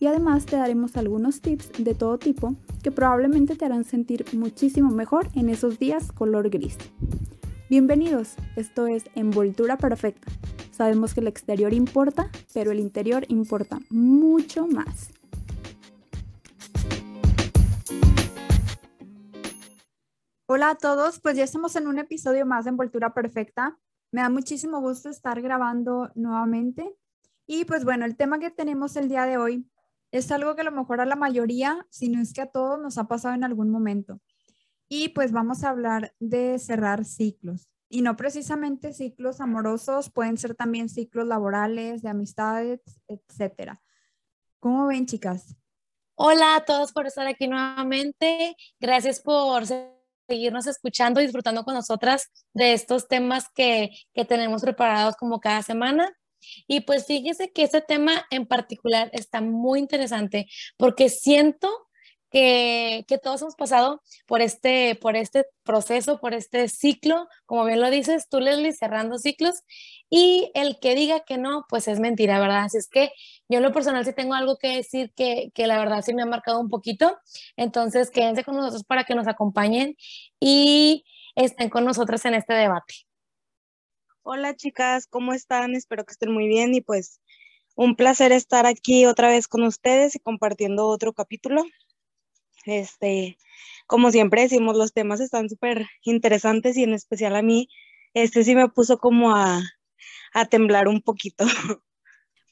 y además te daremos algunos tips de todo tipo que probablemente te harán sentir muchísimo mejor en esos días color gris. Bienvenidos, esto es Envoltura Perfecta. Sabemos que el exterior importa, pero el interior importa mucho más. Hola a todos, pues ya estamos en un episodio más de Envoltura Perfecta. Me da muchísimo gusto estar grabando nuevamente. Y pues bueno, el tema que tenemos el día de hoy es algo que a lo mejor a la mayoría, si no es que a todos, nos ha pasado en algún momento. Y pues vamos a hablar de cerrar ciclos. Y no precisamente ciclos amorosos, pueden ser también ciclos laborales, de amistades, etcétera. ¿Cómo ven, chicas? Hola a todos por estar aquí nuevamente. Gracias por seguirnos escuchando y disfrutando con nosotras de estos temas que, que tenemos preparados como cada semana. Y pues fíjese que ese tema en particular está muy interesante porque siento que, que, todos hemos pasado por este, por este proceso, por este ciclo, como bien lo dices tú, Leslie, cerrando ciclos, y el que diga que no, pues es mentira, ¿verdad? Así es que yo en lo personal sí tengo algo que decir que, que la verdad sí me ha marcado un poquito, entonces quédense con nosotros para que nos acompañen y estén con nosotros en este debate. Hola chicas, ¿cómo están? Espero que estén muy bien y pues un placer estar aquí otra vez con ustedes y compartiendo otro capítulo. Este, como siempre decimos, los temas están súper interesantes y en especial a mí, este sí me puso como a, a temblar un poquito.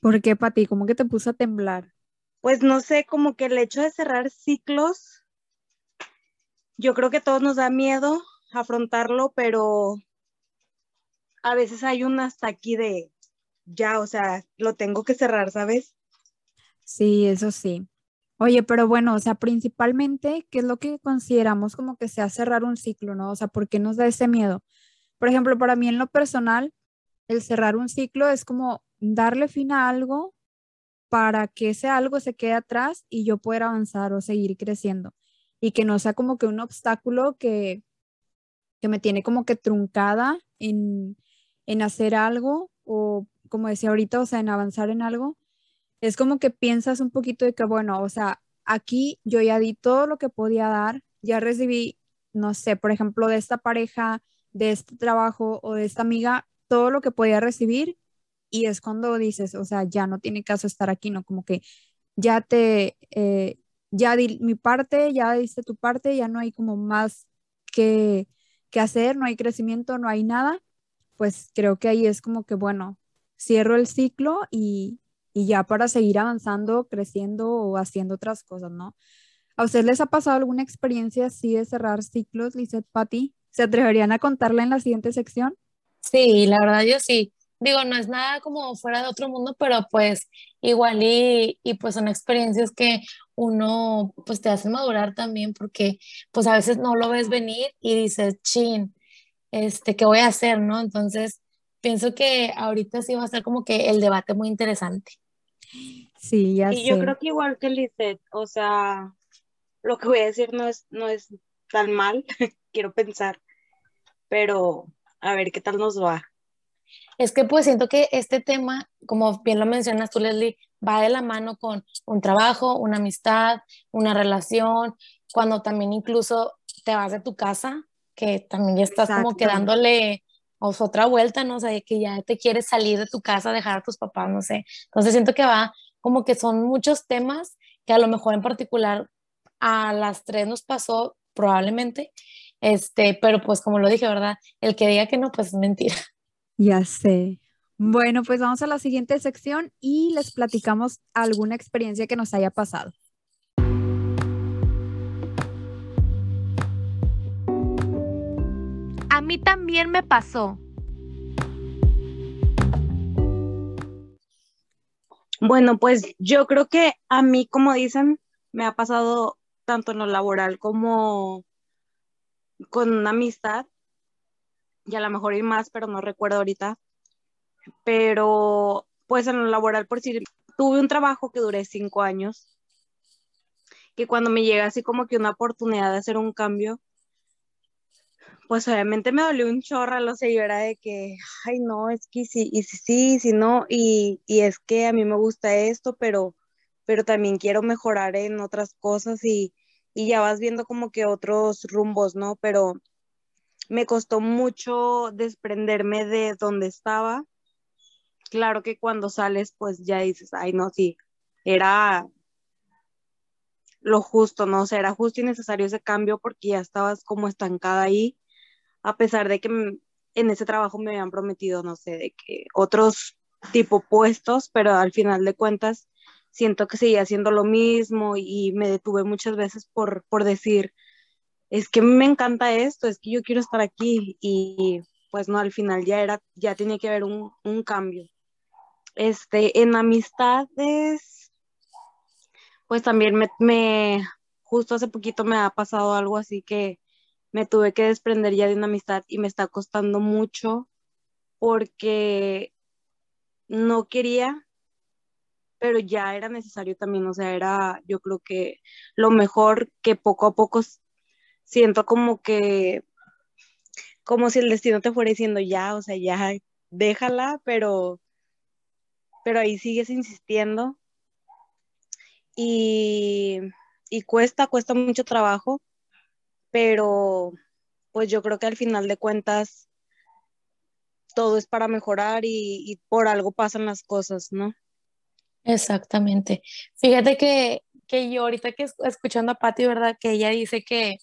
¿Por qué, Pati? ¿Cómo que te puso a temblar? Pues no sé, como que el hecho de cerrar ciclos, yo creo que todos nos da miedo afrontarlo, pero a veces hay un hasta aquí de ya, o sea, lo tengo que cerrar, ¿sabes? Sí, eso sí. Oye, pero bueno, o sea, principalmente, ¿qué es lo que consideramos como que sea cerrar un ciclo, no? O sea, ¿por qué nos da ese miedo? Por ejemplo, para mí en lo personal, el cerrar un ciclo es como darle fin a algo para que ese algo se quede atrás y yo pueda avanzar o seguir creciendo y que no sea como que un obstáculo que, que me tiene como que truncada en, en hacer algo o como decía ahorita, o sea, en avanzar en algo, es como que piensas un poquito de que, bueno, o sea, aquí yo ya di todo lo que podía dar, ya recibí, no sé, por ejemplo, de esta pareja, de este trabajo o de esta amiga, todo lo que podía recibir y es cuando dices, o sea, ya no tiene caso estar aquí, ¿no? Como que ya te, eh, ya di mi parte, ya diste tu parte, ya no hay como más que, que hacer, no hay crecimiento, no hay nada pues creo que ahí es como que, bueno, cierro el ciclo y, ya para seguir avanzando, creciendo o haciendo otras cosas, ¿no? ¿A ustedes les ha pasado alguna experiencia así de cerrar ciclos, Lizeth, Patti? ¿Se atreverían a contarla en la siguiente sección? Sí, la verdad yo sí. Digo, no es nada como fuera de otro mundo, pero pues igual y, y pues son experiencias que uno pues te hacen madurar también porque pues a veces no lo ves venir y dices, chin, este, qué voy a hacer, ¿no? Entonces, pienso que ahorita sí va a ser como que el debate muy interesante. Sí, ya y yo creo que igual que Lizeth, o sea, lo que voy a decir no es, no es tan mal, quiero pensar, pero a ver qué tal nos va. Es que pues siento que este tema, como bien lo mencionas tú, Leslie, va de la mano con un trabajo, una amistad, una relación, cuando también incluso te vas de tu casa, que también ya estás como quedándole otra vuelta, ¿no? O sea, que ya te quieres salir de tu casa, dejar a tus papás, no sé. Entonces siento que va como que son muchos temas que a lo mejor en particular a las tres nos pasó probablemente, este, pero pues como lo dije, ¿verdad? El que diga que no, pues es mentira. Ya sé. Bueno, pues vamos a la siguiente sección y les platicamos alguna experiencia que nos haya pasado. A mí también me pasó. Bueno, pues yo creo que a mí, como dicen, me ha pasado tanto en lo laboral como con una amistad, y a lo mejor hay más, pero no recuerdo ahorita. Pero pues en lo laboral, por si tuve un trabajo que duré cinco años, que cuando me llega así como que una oportunidad de hacer un cambio, pues obviamente me dolió un chorro, lo sé, yo era de que, ay no, es que sí, y sí, sí, sí, no, y, y es que a mí me gusta esto, pero, pero también quiero mejorar en otras cosas y, y ya vas viendo como que otros rumbos, ¿no? Pero me costó mucho desprenderme de donde estaba. Claro que cuando sales, pues ya dices, ay no, sí, era lo justo, ¿no? O sea, era justo y necesario ese cambio porque ya estabas como estancada ahí a pesar de que en ese trabajo me habían prometido, no sé, de que otros tipo puestos, pero al final de cuentas siento que seguía haciendo lo mismo y me detuve muchas veces por, por decir, es que me encanta esto, es que yo quiero estar aquí y pues no, al final ya era, ya tenía que haber un, un cambio. Este, en amistades, pues también me, me, justo hace poquito me ha pasado algo así que me tuve que desprender ya de una amistad y me está costando mucho porque no quería, pero ya era necesario también, o sea, era yo creo que lo mejor que poco a poco siento como que, como si el destino te fuera diciendo ya, o sea, ya déjala, pero, pero ahí sigues insistiendo y, y cuesta, cuesta mucho trabajo pero pues yo creo que al final de cuentas todo es para mejorar y, por algo pasan las cosas, ¿no? Exactamente. Fíjate que, que yo ahorita que escuchando a Patti, ¿verdad? Que ella dice que,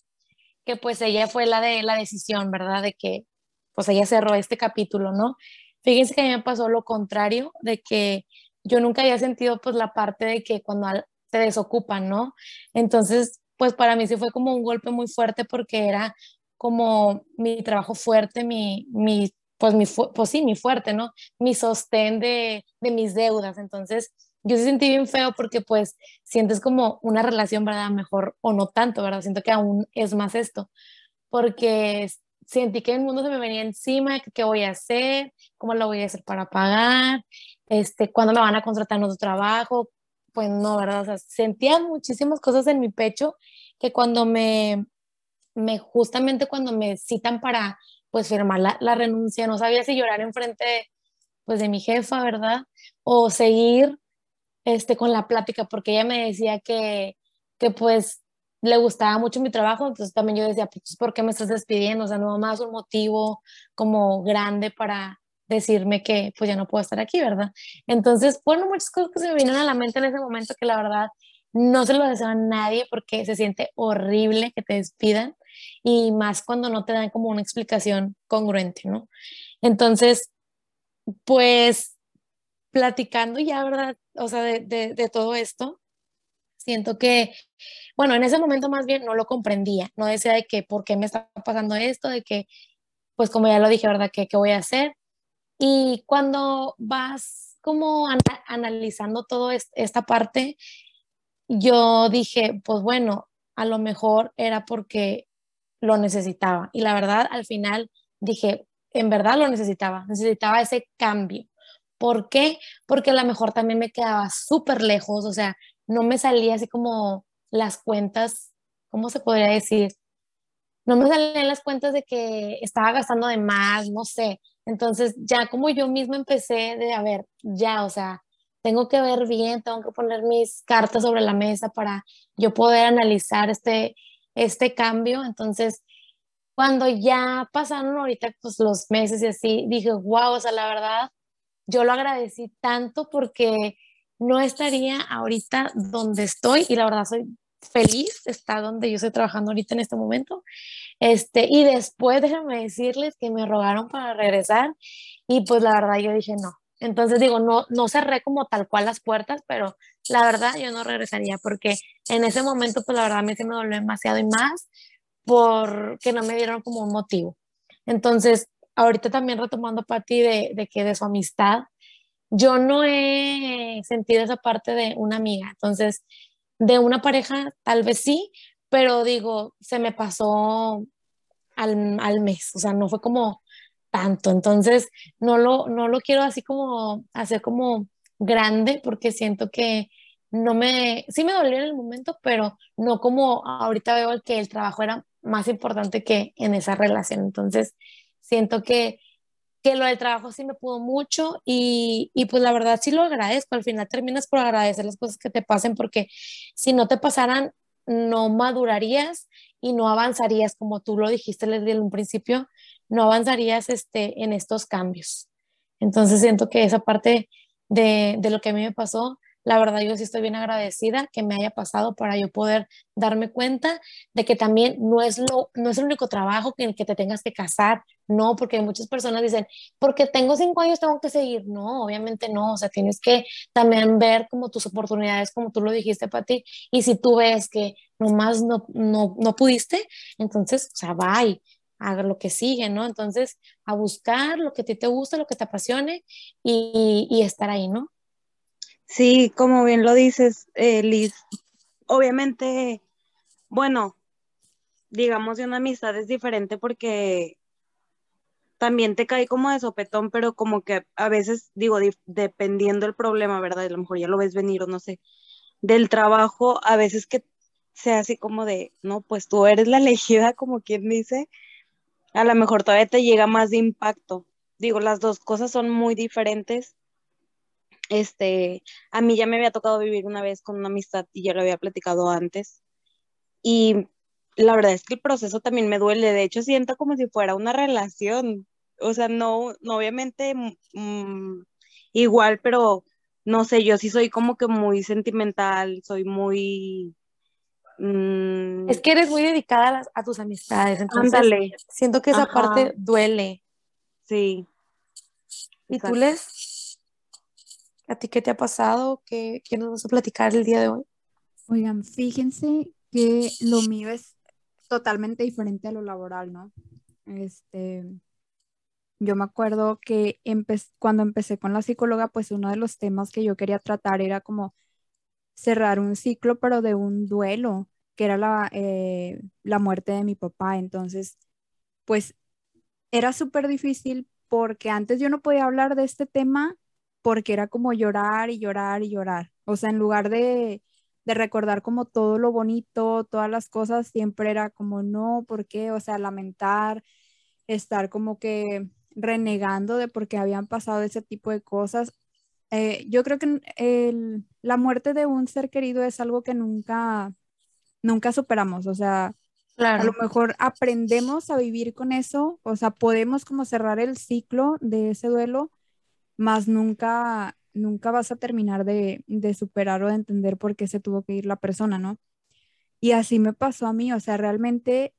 que pues ella fue la de la decisión, ¿verdad? De que pues ella cerró este capítulo, ¿no? Fíjense que a mí me pasó lo contrario, de que yo nunca había sentido pues la parte de que cuando te desocupan, ¿no? Entonces pues para mí sí fue como un golpe muy fuerte porque era como mi trabajo fuerte, mi, mi pues, mi, pues sí, mi fuerte, ¿no? Mi sostén de, de mis deudas. Entonces, yo sí sentí bien feo porque pues sientes como una relación, ¿verdad? Mejor o no tanto, ¿verdad? Siento que aún es más esto, porque sentí que el mundo se me venía encima, qué voy a hacer, cómo lo voy a hacer para pagar, este, cuándo me van a contratar en otro trabajo, pues no, ¿verdad? O sea, sentía muchísimas cosas en mi pecho que cuando me, me justamente cuando me citan para, pues, firmar la, la renuncia, no sabía si llorar enfrente, pues, de mi jefa, ¿verdad? O seguir, este, con la plática, porque ella me decía que, que, pues, le gustaba mucho mi trabajo, entonces también yo decía, pues, ¿por qué me estás despidiendo? O sea, no más un motivo como grande para, decirme que pues ya no puedo estar aquí, ¿verdad? Entonces, bueno, muchas cosas que se me vienen a la mente en ese momento que la verdad no se lo deseo a nadie porque se siente horrible que te despidan y más cuando no te dan como una explicación congruente, ¿no? Entonces, pues platicando ya, ¿verdad? O sea, de, de, de todo esto, siento que, bueno, en ese momento más bien no lo comprendía, no decía de que por qué me está pasando esto, de que, pues como ya lo dije, ¿verdad? ¿Qué, qué voy a hacer? Y cuando vas como analizando toda esta parte, yo dije, pues bueno, a lo mejor era porque lo necesitaba. Y la verdad, al final dije, en verdad lo necesitaba, necesitaba ese cambio. ¿Por qué? Porque a lo mejor también me quedaba súper lejos, o sea, no me salía así como las cuentas, ¿cómo se podría decir? No me salían las cuentas de que estaba gastando de más, no sé. Entonces, ya como yo misma empecé de, a ver, ya, o sea, tengo que ver bien, tengo que poner mis cartas sobre la mesa para yo poder analizar este, este cambio. Entonces, cuando ya pasaron ahorita pues, los meses y así, dije, wow, o sea, la verdad, yo lo agradecí tanto porque no estaría ahorita donde estoy y la verdad soy feliz de estar donde yo estoy trabajando ahorita en este momento. Este, y después déjenme decirles que me rogaron para regresar y pues la verdad yo dije no. Entonces digo, no, no cerré como tal cual las puertas, pero la verdad yo no regresaría porque en ese momento pues la verdad a mí se me dolió demasiado y más porque no me dieron como un motivo. Entonces, ahorita también retomando parte de, de que de su amistad, yo no he sentido esa parte de una amiga. Entonces, de una pareja, tal vez sí, pero digo, se me pasó al, al mes, o sea, no fue como tanto, entonces no lo, no lo quiero así como hacer como grande porque siento que no me, sí me dolió en el momento, pero no como ahorita veo que el trabajo era más importante que en esa relación. Entonces, siento que, que lo del trabajo sí me pudo mucho y, y pues la verdad sí lo agradezco. Al final terminas por agradecer las cosas que te pasen porque si no te pasaran, no madurarías y no avanzarías como tú lo dijiste desde un principio, no avanzarías este, en estos cambios. Entonces siento que esa parte de, de lo que a mí me pasó la verdad yo sí estoy bien agradecida que me haya pasado para yo poder darme cuenta de que también no es, lo, no es el único trabajo en el que te tengas que casar, no, porque muchas personas dicen, porque tengo cinco años tengo que seguir, no, obviamente no, o sea, tienes que también ver como tus oportunidades, como tú lo dijiste, ti y si tú ves que nomás no, no, no pudiste, entonces, o sea, bye haga lo que sigue, ¿no? Entonces, a buscar lo que a ti te gusta, lo que te apasione y, y estar ahí, ¿no? Sí, como bien lo dices, eh, Liz, obviamente, bueno, digamos de una amistad es diferente porque también te cae como de sopetón, pero como que a veces, digo, dependiendo del problema, ¿verdad? A lo mejor ya lo ves venir o no sé, del trabajo, a veces que sea así como de, no, pues tú eres la elegida, como quien dice, a lo mejor todavía te llega más de impacto. Digo, las dos cosas son muy diferentes este, a mí ya me había tocado vivir una vez con una amistad y ya lo había platicado antes. Y la verdad es que el proceso también me duele. De hecho, siento como si fuera una relación. O sea, no, no obviamente mm, igual, pero no sé, yo sí soy como que muy sentimental, soy muy... Mm, es que eres muy dedicada a, tus amistades, entonces siento que esa parte duele. Sí. ¿Y tú les ¿A ti qué te ha pasado? ¿Qué, qué nos vas a platicar el día de hoy? Oigan, fíjense que lo mío es totalmente diferente a lo laboral, ¿no? Este, yo me acuerdo que cuando empecé con la psicóloga, pues uno de los temas que yo quería tratar era como cerrar un ciclo, pero de un duelo, que era la, eh, la muerte de mi papá. Entonces, pues era súper difícil porque antes yo no podía hablar de este tema porque era como llorar y llorar y llorar. O sea, en lugar de, recordar como todo lo bonito, todas las cosas, siempre era como, no, ¿por qué? O sea, lamentar, estar como que renegando de por qué habían pasado ese tipo de cosas. Eh, yo creo que la muerte de un ser querido es algo que nunca, nunca superamos. O sea, a lo mejor aprendemos a vivir con eso, o sea, podemos como cerrar el ciclo de ese duelo, más nunca, nunca vas a terminar de, superar o de entender por qué se tuvo que ir la persona, ¿no? Y así me pasó a mí, o sea, realmente,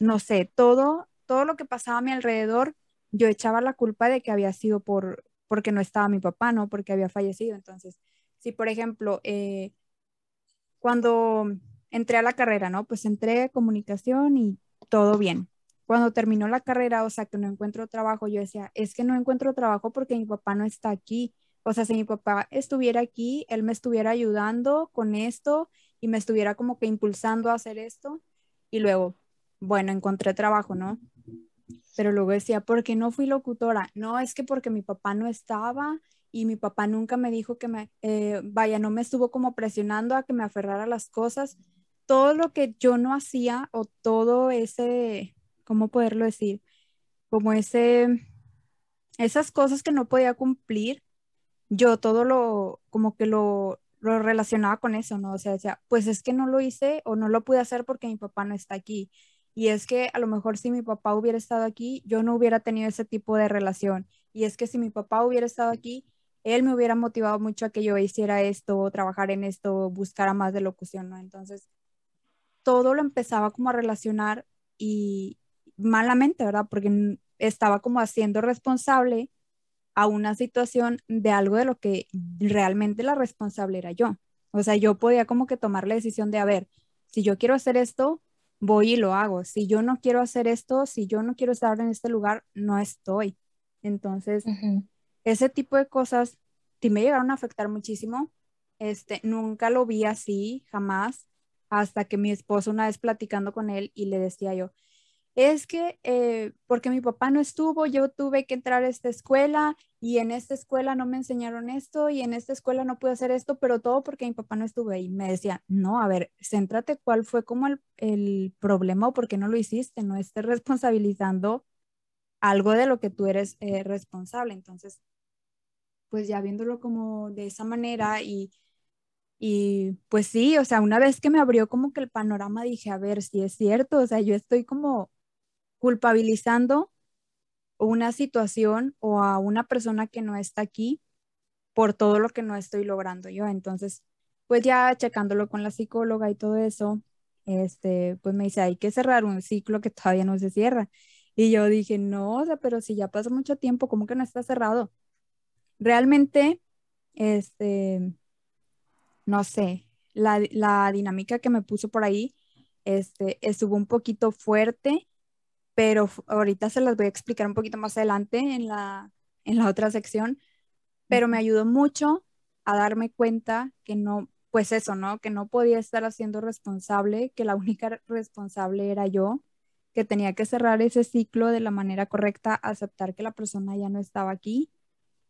no sé, todo, todo lo que pasaba a mi alrededor, yo echaba la culpa de que había sido por, porque no estaba mi papá, ¿no? Porque había fallecido. Entonces, si por ejemplo, eh, cuando entré a la carrera, ¿no? Pues entré a comunicación y todo bien cuando terminó la carrera, o sea, que no encuentro trabajo, yo decía, es que no encuentro trabajo porque mi papá no está aquí. O sea, si mi papá estuviera aquí, él me estuviera ayudando con esto y me estuviera como que impulsando a hacer esto. Y luego, bueno, encontré trabajo, ¿no? Pero luego decía, ¿por qué no fui locutora? No, es que porque mi papá no estaba y mi papá nunca me dijo que me, eh, vaya, no me estuvo como presionando a que me aferrara a las cosas. Todo lo que yo no hacía o todo ese, ¿cómo poderlo decir? Como ese, esas cosas que no podía cumplir, yo todo lo, como que lo, lo relacionaba con eso, ¿no? O sea, decía, pues es que no lo hice o no lo pude hacer porque mi papá no está aquí. Y es que a lo mejor si mi papá hubiera estado aquí, yo no hubiera tenido ese tipo de relación. Y es que si mi papá hubiera estado aquí, él me hubiera motivado mucho a que yo hiciera esto, trabajar en esto, buscara más de locución, ¿no? Entonces, todo lo empezaba como a relacionar y, malamente, ¿verdad? Porque estaba como haciendo responsable a una situación de algo de lo que realmente la responsable era yo. O sea, yo podía como que tomar la decisión de, a ver, si yo quiero hacer esto, voy y lo hago. Si yo no quiero hacer esto, si yo no quiero estar en este lugar, no estoy. Entonces, ese tipo de cosas sí me llegaron a afectar muchísimo este, nunca lo vi así, jamás, hasta que mi esposo una vez platicando con él y le decía yo, es que eh, porque mi papá no estuvo, yo tuve que entrar a esta escuela y en esta escuela no me enseñaron esto y en esta escuela no pude hacer esto, pero todo porque mi papá no estuvo ahí. Me decía, no, a ver, céntrate cuál fue como el, el problema o por qué no lo hiciste, no estés responsabilizando algo de lo que tú eres eh, responsable. Entonces, pues ya viéndolo como de esa manera y, y pues sí, o sea, una vez que me abrió como que el panorama dije, a ver, si es cierto, o sea, yo estoy como culpabilizando una situación o a una persona que no está aquí por todo lo que no estoy logrando yo. Entonces, pues ya checándolo con la psicóloga y todo eso, este, pues me dice, hay que cerrar un ciclo que todavía no se cierra. Y yo dije, no, o pero si ya pasó mucho tiempo, ¿cómo que no está cerrado? Realmente, este, no sé, la, la dinámica que me puso por ahí, este, estuvo un poquito fuerte pero ahorita se las voy a explicar un poquito más adelante en la, en la otra sección, pero me ayudó mucho a darme cuenta que no, pues eso, ¿no? Que no podía estar haciendo responsable, que la única responsable era yo, que tenía que cerrar ese ciclo de la manera correcta, aceptar que la persona ya no estaba aquí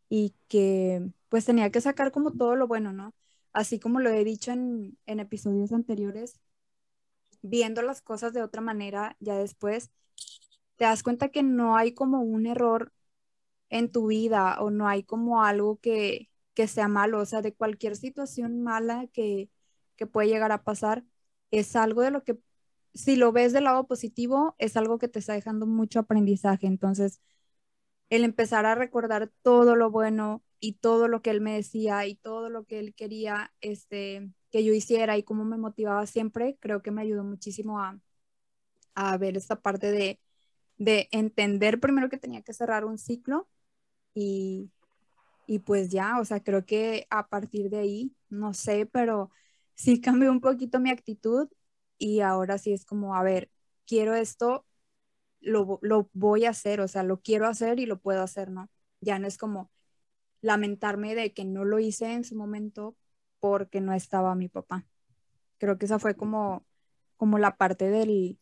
y que pues tenía que sacar como todo lo bueno, ¿no? Así como lo he dicho en, en episodios anteriores, viendo las cosas de otra manera ya después, te das cuenta que no hay como un error en tu vida o no hay como algo que, que sea malo, o sea, de cualquier situación mala que, que puede llegar a pasar, es algo de lo que, si lo ves del lado positivo, es algo que te está dejando mucho aprendizaje. Entonces, el empezar a recordar todo lo bueno y todo lo que él me decía y todo lo que él quería este, que yo hiciera y cómo me motivaba siempre, creo que me ayudó muchísimo a, a ver esta parte de, de entender primero que tenía que cerrar un ciclo y, y pues ya, o sea, creo que a partir de ahí, no sé, pero sí cambió un poquito mi actitud y ahora sí es como, a ver, quiero esto, lo, lo voy a hacer, o sea, lo quiero hacer y lo puedo hacer, ¿no? Ya no es como lamentarme de que no lo hice en su momento porque no estaba mi papá. Creo que esa fue como, como la parte del,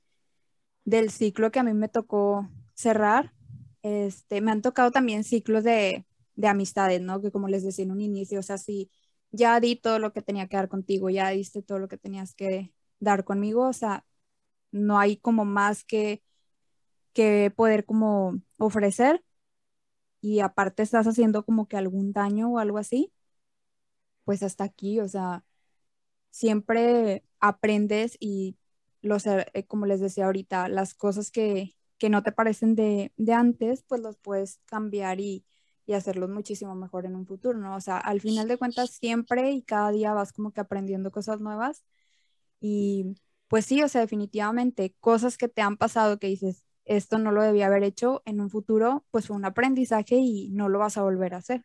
del ciclo que a mí me tocó cerrar. Este, me han tocado también ciclos de, de amistades, ¿no? Que como les decía en un inicio, o sea, si ya di todo lo que tenía que dar contigo, ya diste todo lo que tenías que dar conmigo, o sea, no hay como más que, que poder como ofrecer y aparte estás haciendo como que algún daño o algo así, pues hasta aquí, o sea, siempre aprendes y los, eh, como les decía ahorita, las cosas que, que no te parecen de, de, antes, pues los puedes cambiar y, y hacerlos muchísimo mejor en un futuro, ¿no? O sea, al final de cuentas siempre y cada día vas como que aprendiendo cosas nuevas y pues sí, o sea, definitivamente cosas que te han pasado que dices, esto no lo debía haber hecho en un futuro, pues fue un aprendizaje y no lo vas a volver a hacer.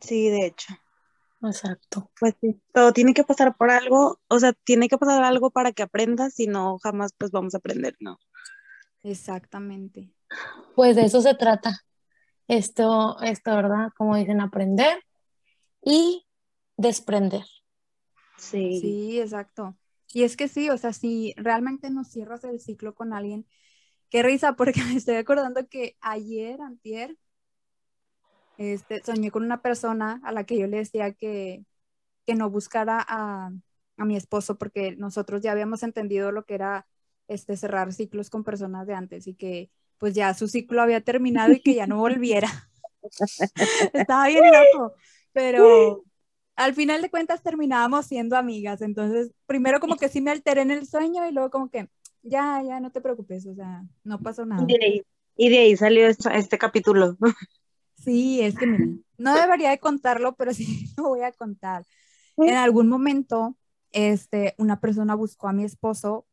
Sí, de hecho. Exacto. Pues sí, todo tiene que pasar por algo, o sea, tiene que pasar algo para que aprendas, si no, jamás pues vamos a aprender, ¿no? Exactamente. Pues de eso se trata. Esto, esto, ¿verdad? Como dicen, aprender y desprender. Sí. Sí, exacto. Y es que sí, o sea, si realmente no cierras el ciclo con alguien, qué risa, porque me estoy acordando que ayer, antier, este, soñé con una persona a la que yo le decía que, que no buscara a, a, mi esposo porque nosotros ya habíamos entendido lo que era este, cerrar ciclos con personas de antes y que pues ya su ciclo había terminado y que ya no volviera. Estaba bien loco, pero al final de cuentas terminábamos siendo amigas. Entonces, primero como que sí me alteré en el sueño y luego como que ya, ya, no te preocupes, o sea, no pasó nada. Y de ahí, salió este capítulo. Sí, es que no debería de contarlo, pero sí lo voy a contar. En algún momento, este, una persona buscó a mi esposo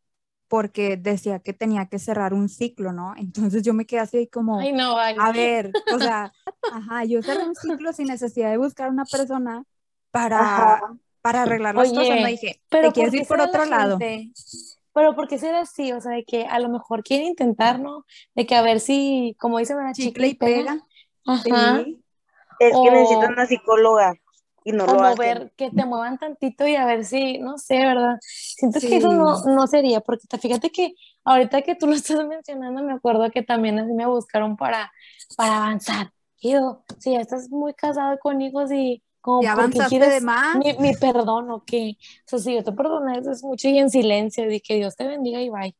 porque decía que tenía que cerrar un ciclo, ¿no? Entonces yo me quedé así como, Ay, no, a ver, o sea, ajá, yo cerré un ciclo sin necesidad de buscar una persona para, para arreglar las Oye, cosas, no dije, pero te quieres ¿por qué ir por otro la lado. Pero ¿por qué será así? O sea, de que a lo mejor quiere intentar, ¿no? De que a ver si, como dice una Chicle y pega. Ajá. Sí. Es que O- necesitan una psicóloga. y no o lo mover, hacen. que te muevan tantito y a ver si, no sé, ¿verdad? Siento que eso Sí. no, no sería, porque te- fíjate que ahorita que tú lo estás mencionando, me acuerdo que también así me buscaron para, para avanzar. Y yo, si ya estás muy casado con hijos y como ¿Ya porque avanzaste quieres de más? mi, mi perdón o qué. O sea, si yo te perdoné, eso es mucho y en silencio, y que Dios te bendiga y bye.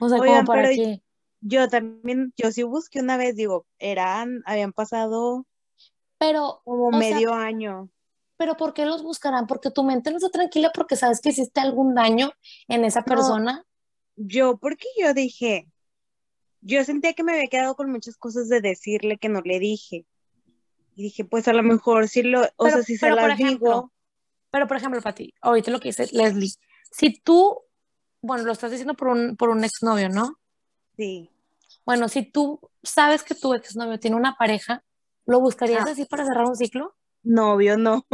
O sea, Oigan, como para que, Yo también, yo sí busqué una vez, digo, eran, habían pasado pero, como sea, medio año. pero ¿por qué los buscarán? Porque tu mente no está tranquila porque sabes que hiciste algún daño en esa No. persona. Yo, porque yo dije, yo sentía que me había quedado con muchas cosas de decirle que no le dije. Y dije, pues a lo mejor sí lo, o Pero- sea, si se las ejemplo, digo, Pero, por ejemplo, para ti, ahorita lo que dice Leslie, si tú, bueno, lo estás diciendo por un, por un exnovio, ¿no? Sí. Bueno, si tú sabes que tu exnovio tiene una pareja, ¿lo buscarías Ah. así para cerrar un ciclo? Novio, no.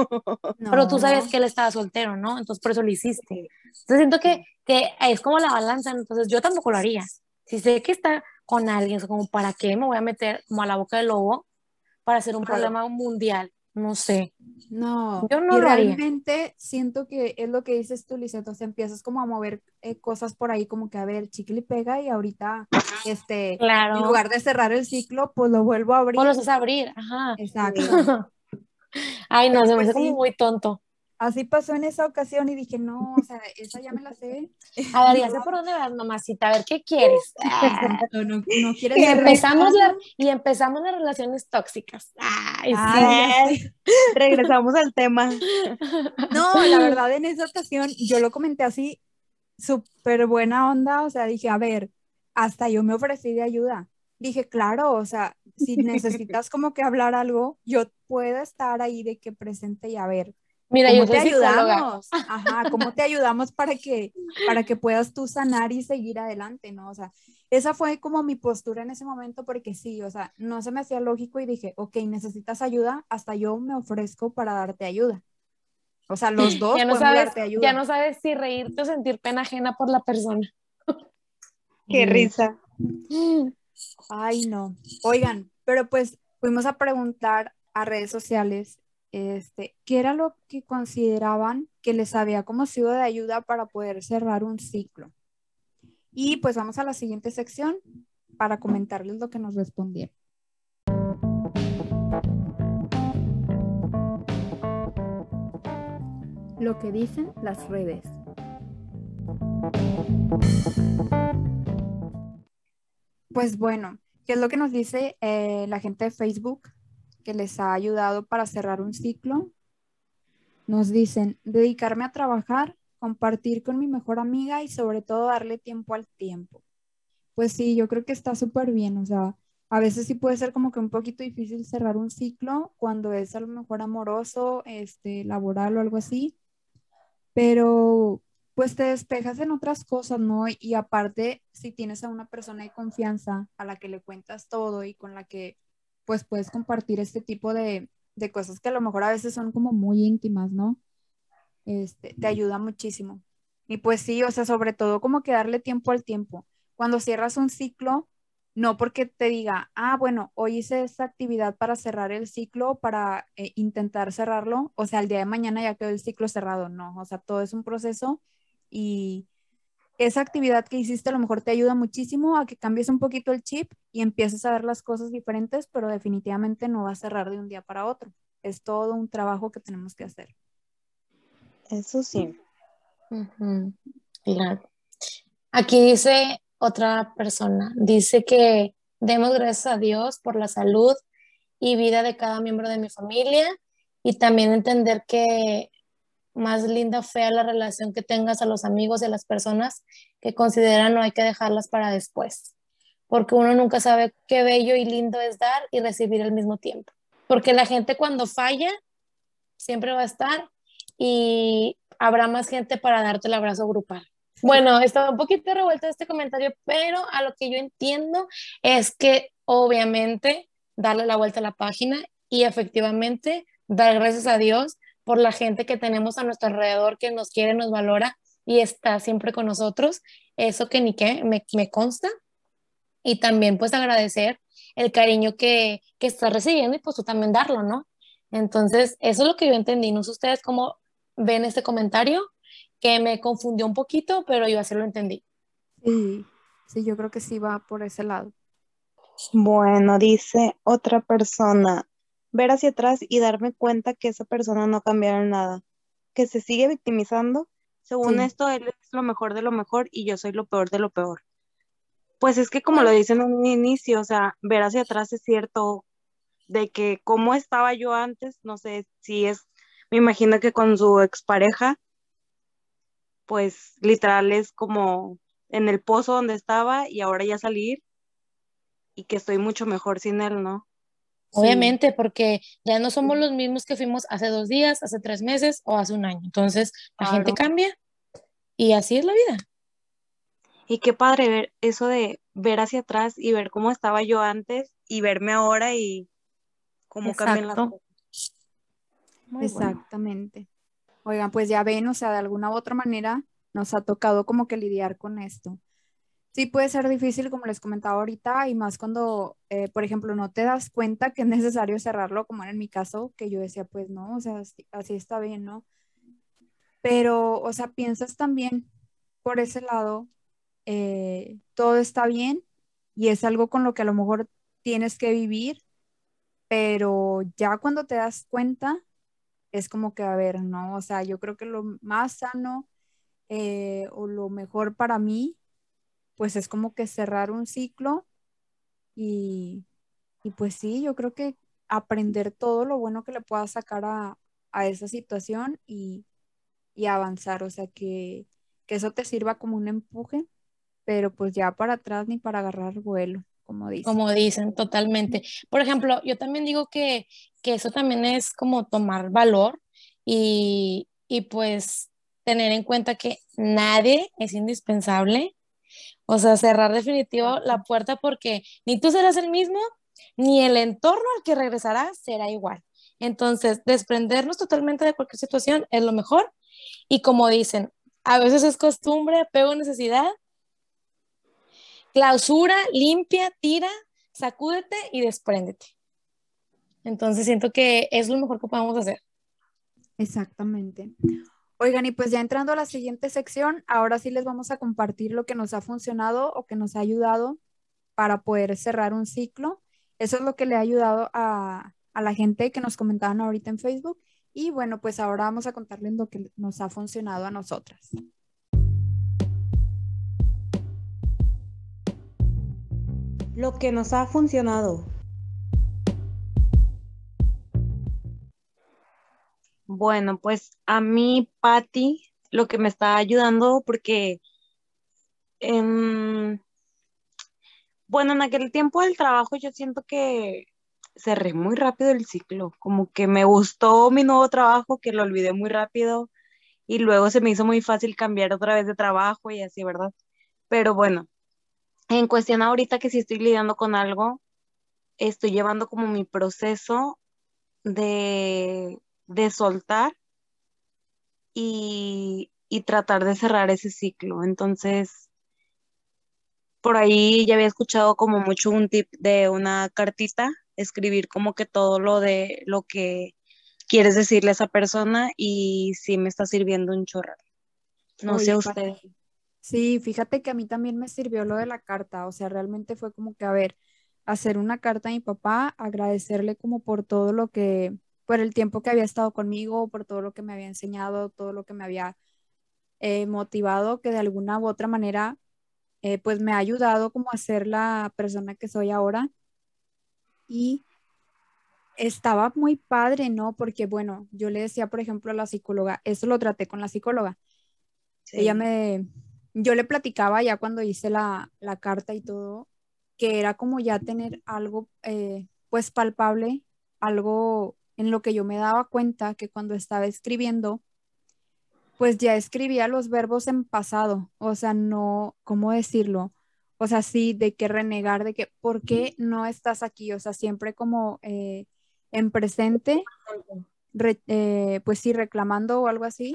Pero tú sabes que él estaba soltero, ¿no? Entonces por eso lo hiciste. Entonces siento que, que es como la balanza, entonces yo tampoco lo haría. Si sé que está con alguien, es como, ¿para qué me voy a meter como a la boca del lobo para hacer un Claro. problema mundial? No sé. No, Yo no y lo haría. realmente siento que es lo que dices tú, o sea, empiezas como a mover eh, cosas por ahí, como que a ver, chicle y pega, y ahorita, este, en Claro. lugar de cerrar el ciclo, pues lo vuelvo a abrir. O los haces abrir, ajá. Exacto. Ay, no, se me Pues hace como sí. muy tonto. Así pasó en esa ocasión y dije, no, o sea, esa ya me la sé. A ver, ya sé por dónde vas, mamacita, a ver qué quieres. Ah, No, no, no quieres y, empezamos la- y empezamos las relaciones tóxicas. Ay, sí. Ay, sé. Regresamos al tema. No, la verdad, en esa ocasión yo lo comenté así, súper buena onda, o sea, dije, a ver, hasta yo me ofrecí de ayuda. Dije, claro, o sea, si necesitas como que hablar algo, yo puedo estar ahí de que presente y a ver, Mira, ¿cómo yo te psicóloga. ayudamos? Ajá, ¿cómo te ayudamos para que, para que puedas tú sanar y seguir adelante, ¿no? O sea, esa fue como mi postura en ese momento porque sí, o sea, no se me hacía lógico y dije, ok, necesitas ayuda, hasta yo me ofrezco para darte ayuda. O sea, los dos Ya no, sabes, darte ayuda. ya no sabes si reírte o sentir pena ajena por la persona. Qué risa. Ay, no. Oigan, pero pues fuimos a preguntar a redes sociales, este, qué era lo que consideraban que les había como sido de ayuda para poder cerrar un ciclo. Y pues vamos a la siguiente sección para comentarles lo que nos respondieron. Lo que dicen las redes. Pues bueno, ¿qué es lo que nos dice eh, la gente de Facebook que les ha ayudado para cerrar un ciclo? Nos dicen, dedicarme a trabajar, compartir con mi mejor amiga y sobre todo darle tiempo al tiempo. Pues sí, yo creo que está súper bien, o sea, a veces sí puede ser como que un poquito difícil cerrar un ciclo cuando es a lo mejor amoroso, este, laboral o algo así, pero pues te despejas en otras cosas, ¿no? Y aparte, si tienes a una persona de confianza a la que le cuentas todo y con la que pues puedes compartir este tipo de, de cosas que a lo mejor a veces son como muy íntimas, ¿no? Este, te ayuda muchísimo. Y pues sí, o sea, sobre todo como que darle tiempo al tiempo. Cuando cierras un ciclo, no porque te diga, ah, bueno, hoy hice esta actividad para cerrar el ciclo, para eh, intentar cerrarlo, o sea, el día de mañana ya quedó el ciclo cerrado, no, o sea, todo es un proceso y esa actividad que hiciste a lo mejor te ayuda muchísimo a que cambies un poquito el chip y empieces a ver las cosas diferentes, pero definitivamente no va a cerrar de un día para otro. Es todo un trabajo que tenemos que hacer. Eso sí. Claro. Aquí dice otra persona, dice que demos gracias a Dios por la salud y vida de cada miembro de mi familia y también entender que más linda fea la relación que tengas a los amigos y a las personas que consideran no hay que dejarlas para después, porque uno nunca sabe qué bello y lindo es dar y recibir al mismo tiempo, porque la gente cuando falla siempre va a estar y habrá más gente para darte el abrazo grupal. Bueno, está un poquito revuelto este comentario, pero a lo que yo entiendo es que obviamente darle la vuelta a la página y efectivamente dar gracias a Dios por la gente que tenemos a nuestro alrededor que nos quiere, nos valora y está siempre con nosotros. Eso que ni qué me, me consta. Y también pues agradecer el cariño que, que estás recibiendo y pues tú también darlo, ¿no? Entonces, eso es lo que yo entendí. No sé ustedes cómo ven este comentario, que me confundió un poquito, pero yo así lo entendí. Sí, sí, yo creo que sí va por ese lado. Bueno, dice otra persona, ver hacia atrás y darme cuenta que esa persona no cambiaron nada, que se sigue victimizando. Según Sí. esto, él es lo mejor de lo mejor y yo soy lo peor de lo peor. Pues es que como lo dicen en un inicio, o sea, ver hacia atrás es cierto de que cómo estaba yo antes, no sé si es, me imagino que con su expareja, pues literal es como en el pozo donde estaba y ahora ya salir y que estoy mucho mejor sin él, ¿no? Obviamente, porque ya no somos los mismos que fuimos hace dos días, hace tres meses o hace un año. Entonces, la gente cambia y así es la vida. Y qué padre ver eso de ver hacia atrás y ver cómo estaba yo antes y verme ahora y cómo cambian las Exacto. cosas. Muy bueno. Exactamente. Oigan, pues ya ven, o sea, de alguna u otra manera nos ha tocado como que lidiar con esto. Sí puede ser difícil, como les comentaba ahorita, y más cuando, eh, por ejemplo, no te das cuenta que es necesario cerrarlo, como era en mi caso, que yo decía, pues no, o sea, así, está bien, ¿no? Pero, o sea, piensas también por ese lado, eh, todo está bien y es algo con lo que a lo mejor tienes que vivir, pero ya cuando te das cuenta, es como que, a ver, ¿no? O sea, yo creo que lo más sano eh, o lo mejor para mí, pues es como que cerrar un ciclo y, y pues sí, yo creo que aprender todo lo bueno que le pueda sacar a, a esa situación y, y avanzar, o sea, que, que eso te sirva como un empuje, pero pues ya para atrás ni para agarrar vuelo, como dicen. Como dicen, totalmente. Por ejemplo, yo también digo que, que eso también es como tomar valor y, y pues tener en cuenta que nadie es indispensable. O sea, cerrar definitivo la puerta porque ni tú serás el mismo, ni el entorno al que regresarás será igual. Entonces, desprendernos totalmente de cualquier situación es lo mejor. Y como dicen, a veces es costumbre, apego, necesidad. Clausura, limpia, tira, sacúdete y despréndete. Entonces, siento que es lo mejor que podemos hacer. Exactamente. Oigan, y pues ya entrando a la siguiente sección, ahora sí les vamos a compartir lo que nos ha funcionado o que nos ha ayudado para poder cerrar un ciclo. Eso es lo que le ha ayudado a, a la gente que nos comentaban ahorita en Facebook. Y bueno, pues ahora vamos a contarles lo que nos ha funcionado a nosotras. Lo que nos ha funcionado. Bueno, pues a mí, Patti, lo que me está ayudando, porque en, bueno, en aquel tiempo del trabajo yo siento que cerré muy rápido el ciclo, como que me gustó mi nuevo trabajo, que lo olvidé muy rápido y luego se me hizo muy fácil cambiar otra vez de trabajo y así, ¿verdad? Pero bueno, en cuestión ahorita que sí estoy lidiando con algo, estoy llevando como mi proceso de, de soltar y, y tratar de cerrar ese ciclo. Entonces, por ahí ya había escuchado como mucho un tip de una cartita, escribir como que todo lo de lo que quieres decirle a esa persona y sí me está sirviendo un chorro. No Oye, sé usted. Sí, fíjate que a mí también me sirvió lo de la carta, o sea, realmente fue como que, a ver, hacer una carta a mi papá, agradecerle como por todo lo que, por el tiempo que había estado conmigo, por todo lo que me había enseñado, todo lo que me había eh, motivado, que de alguna u otra manera, eh, pues me ha ayudado como a ser la persona que soy ahora. Y estaba muy padre, ¿no? Porque, bueno, yo le decía, por ejemplo, a la psicóloga, eso lo traté con la psicóloga. Ella Sí. me, yo le platicaba ya cuando hice la, la carta y todo, que era como ya tener algo, eh, pues palpable, algo en lo que yo me daba cuenta que cuando estaba escribiendo, pues ya escribía los verbos en pasado, o sea, no, ¿cómo decirlo? O sea, sí, de que renegar, de que, ¿por qué no estás aquí? O sea, siempre como eh, en presente, re- eh, pues sí, reclamando o algo así.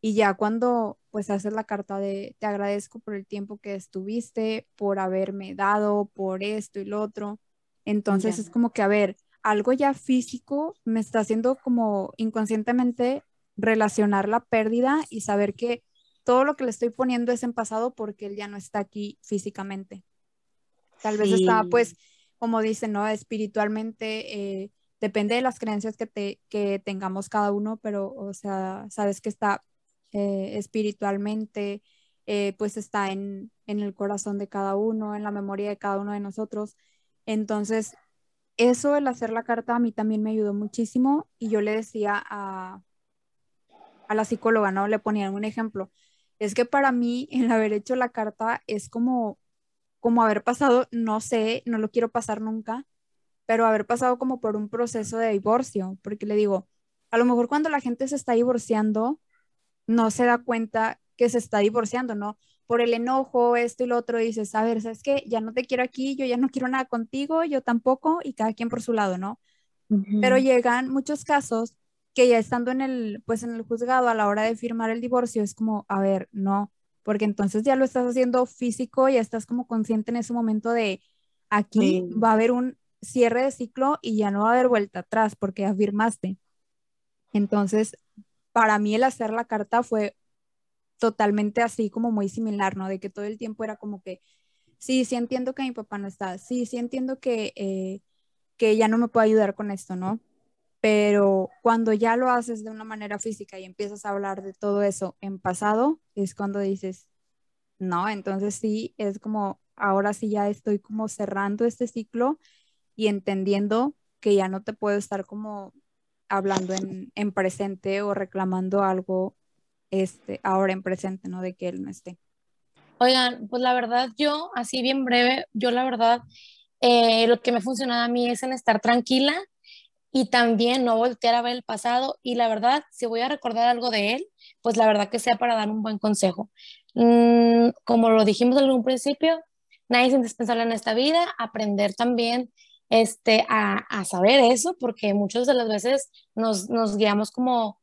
Y ya cuando pues haces la carta de te agradezco por el tiempo que estuviste, por haberme dado, por esto y lo otro. Entonces Ya. es como que, a ver, algo ya físico me está haciendo como inconscientemente relacionar la pérdida y saber que todo lo que le estoy poniendo es en pasado porque él ya no está aquí físicamente. Tal vez está, pues, como dicen, ¿no? Espiritualmente, eh, depende de las creencias que, te, que tengamos cada uno, pero, o sea, sabes que está eh, espiritualmente, eh, pues está en, en el corazón de cada uno, en la memoria de cada uno de nosotros. Entonces, eso, el hacer la carta, a mí también me ayudó muchísimo y yo le decía a, a la psicóloga, ¿no? Le ponía un ejemplo. Es que para mí el haber hecho la carta es como, como haber pasado, no sé, no lo quiero pasar nunca, pero haber pasado como por un proceso de divorcio, porque le digo, a lo mejor cuando la gente se está divorciando, no se da cuenta que se está divorciando, ¿no? Por el enojo, esto y lo otro, dices, a ver, ¿sabes qué? Ya no te quiero aquí, yo ya no quiero nada contigo, yo tampoco, y cada quien por su lado, ¿no? Pero llegan muchos casos que ya estando en el, pues en el juzgado a la hora de firmar el divorcio, es como, a ver, no, porque entonces ya lo estás haciendo físico, ya estás como consciente en ese momento de, aquí va a haber un cierre de ciclo y ya no va a haber vuelta atrás porque afirmaste. Entonces, para mí el hacer la carta fue totalmente así como muy similar, ¿no? De que todo el tiempo era como que, sí, sí entiendo que mi papá no está, sí, sí entiendo que, eh, que ya no me puede ayudar con esto, ¿no? Pero cuando ya lo haces de una manera física y empiezas a hablar de todo eso en pasado, es cuando dices, no, entonces sí, es como, ahora sí ya estoy como cerrando este ciclo y entendiendo que ya no te puedo estar como hablando en, en presente o reclamando algo este, ahora en presente, ¿no? De que él no esté. Oigan, pues la verdad yo, así bien breve, yo la verdad, eh, lo que me ha funcionado a mí es en estar tranquila y también no voltear a ver el pasado y la verdad, si voy a recordar algo de él, pues la verdad que sea para dar un buen consejo. Mm, como lo dijimos en un principio, nadie es indispensable en esta vida, aprender también este, a, a saber eso, porque muchas de las veces nos, nos guiamos como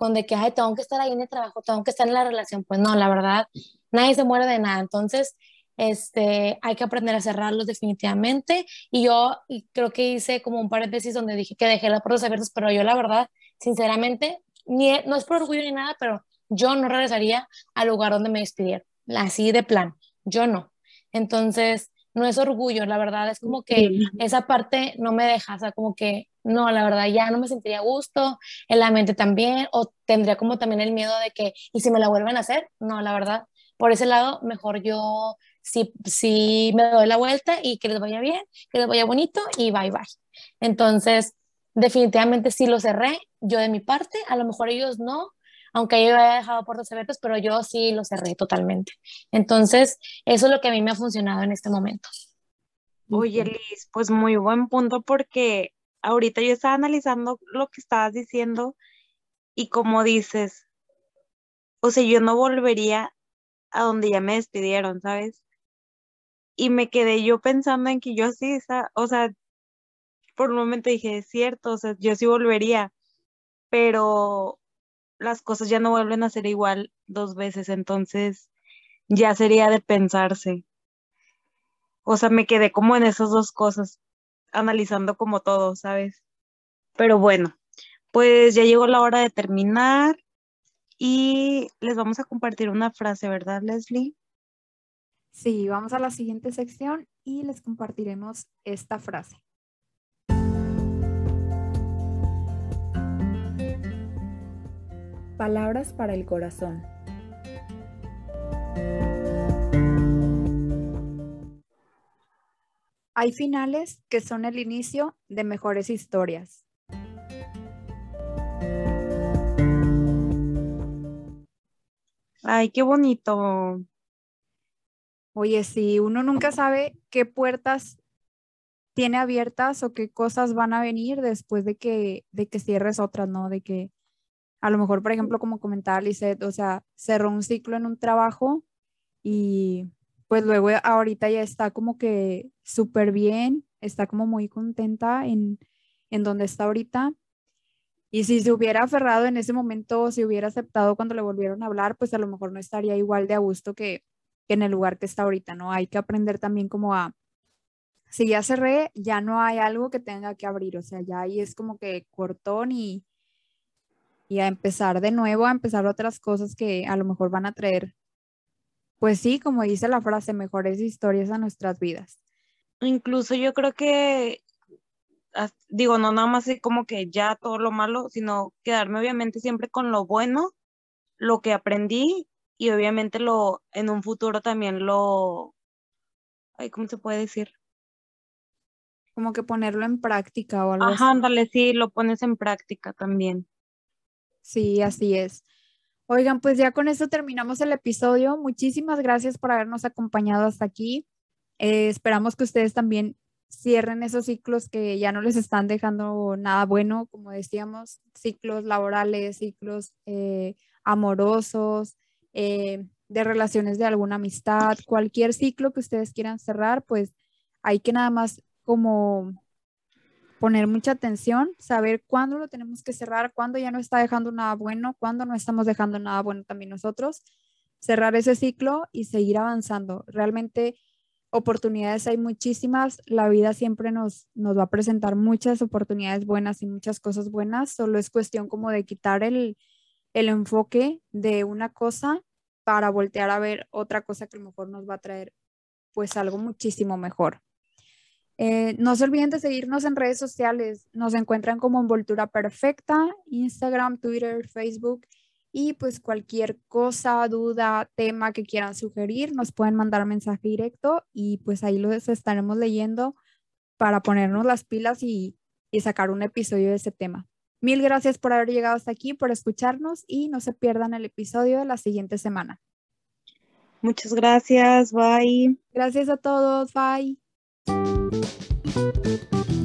con de que, ay, tengo que estar ahí en el trabajo, tengo que estar en la relación. Pues no, la verdad, nadie se muere de nada. Entonces, este, hay que aprender a cerrarlos definitivamente. Y yo creo que hice como un par de veces donde dije que dejé las puertas abiertas, pero yo la verdad, sinceramente, ni, no es por orgullo ni nada, pero yo no regresaría al lugar donde me despidieron, así de plan, yo no. Entonces, no es orgullo, la verdad, es como que esa parte no me deja, o sea, como que no, la verdad ya no me sentiría a gusto, en la mente también, o tendría como también el miedo de que, ¿y si me la vuelven a hacer? No, la verdad, por ese lado, mejor yo si, si me doy la vuelta y que les vaya bien, que les vaya bonito y bye bye. Entonces, definitivamente sí lo cerré, yo de mi parte, a lo mejor ellos no, aunque yo haya dejado puertas abiertas, pero yo sí lo cerré totalmente. Entonces, eso es lo que a mí me ha funcionado en este momento. Oye, Liz, pues muy buen punto porque ahorita yo estaba analizando lo que estabas diciendo y como dices, o sea, yo no volvería a donde ya me despidieron, ¿sabes? y me quedé yo pensando en que yo sí, o sea, por un momento dije, es cierto, o sea, yo sí volvería, pero las cosas ya no vuelven a ser igual dos veces, entonces ya sería de pensarse. O sea, me quedé como en esas dos cosas, analizando como todo, ¿sabes? Pero bueno, pues ya llegó la hora de terminar y les vamos a compartir una frase, ¿verdad, Leslie? Sí, vamos a la siguiente sección y les compartiremos esta frase. Palabras para el corazón. Hay finales que son el inicio de mejores historias. Ay, qué bonito. Oye, si uno nunca sabe qué puertas tiene abiertas o qué cosas van a venir después de que, de que cierres otras, ¿no? De que a lo mejor, por ejemplo, como comentaba Lizeth, o sea, cerró un ciclo en un trabajo y pues luego ahorita ya está como que súper bien, está como muy contenta en, en donde está ahorita. Y si se hubiera aferrado en ese momento, si hubiera aceptado cuando le volvieron a hablar, pues a lo mejor no estaría igual de a gusto que, en el lugar que está ahorita, ¿no? Hay que aprender también como a, si ya cerré, ya no hay algo que tenga que abrir, o sea, ya ahí es como que cortón y, y a empezar de nuevo, a empezar otras cosas que a lo mejor van a traer, pues sí, como dice la frase, mejores historias a nuestras vidas. Incluso yo creo que, digo, no nada más como que ya todo lo malo, sino quedarme obviamente siempre con lo bueno, lo que aprendí y obviamente lo, en un futuro también lo, ay, ¿cómo se puede decir? como que ponerlo en práctica o algo Ajá, ándale, sí, lo pones en práctica también. Sí, así es. Oigan, pues ya con esto terminamos el episodio. Muchísimas gracias por habernos acompañado hasta aquí. Eh, esperamos que ustedes también cierren esos ciclos que ya no les están dejando nada bueno, como decíamos, ciclos laborales, ciclos eh, amorosos, eh, de relaciones de alguna amistad, cualquier ciclo que ustedes quieran cerrar, pues hay que nada más como poner mucha atención, saber cuándo lo tenemos que cerrar, cuándo ya no está dejando nada bueno, cuándo no estamos dejando nada bueno también nosotros, cerrar ese ciclo y seguir avanzando. Realmente oportunidades hay muchísimas, la vida siempre nos, nos va a presentar muchas oportunidades buenas y muchas cosas buenas, solo es cuestión como de quitar el, el enfoque de una cosa para voltear a ver otra cosa que a lo mejor nos va a traer pues algo muchísimo mejor. Eh, no se olviden de seguirnos en redes sociales. Nos encuentran como Envoltura Perfecta, Instagram, Twitter, Facebook. Y pues cualquier cosa, duda, tema que quieran sugerir, nos pueden mandar mensaje directo y pues ahí los estaremos leyendo para ponernos las pilas y, y sacar un episodio de ese tema. Mil gracias por haber llegado hasta aquí, por escucharnos y no se pierdan el episodio de la siguiente semana. Muchas gracias, bye. Gracias a todos, bye. Thank you.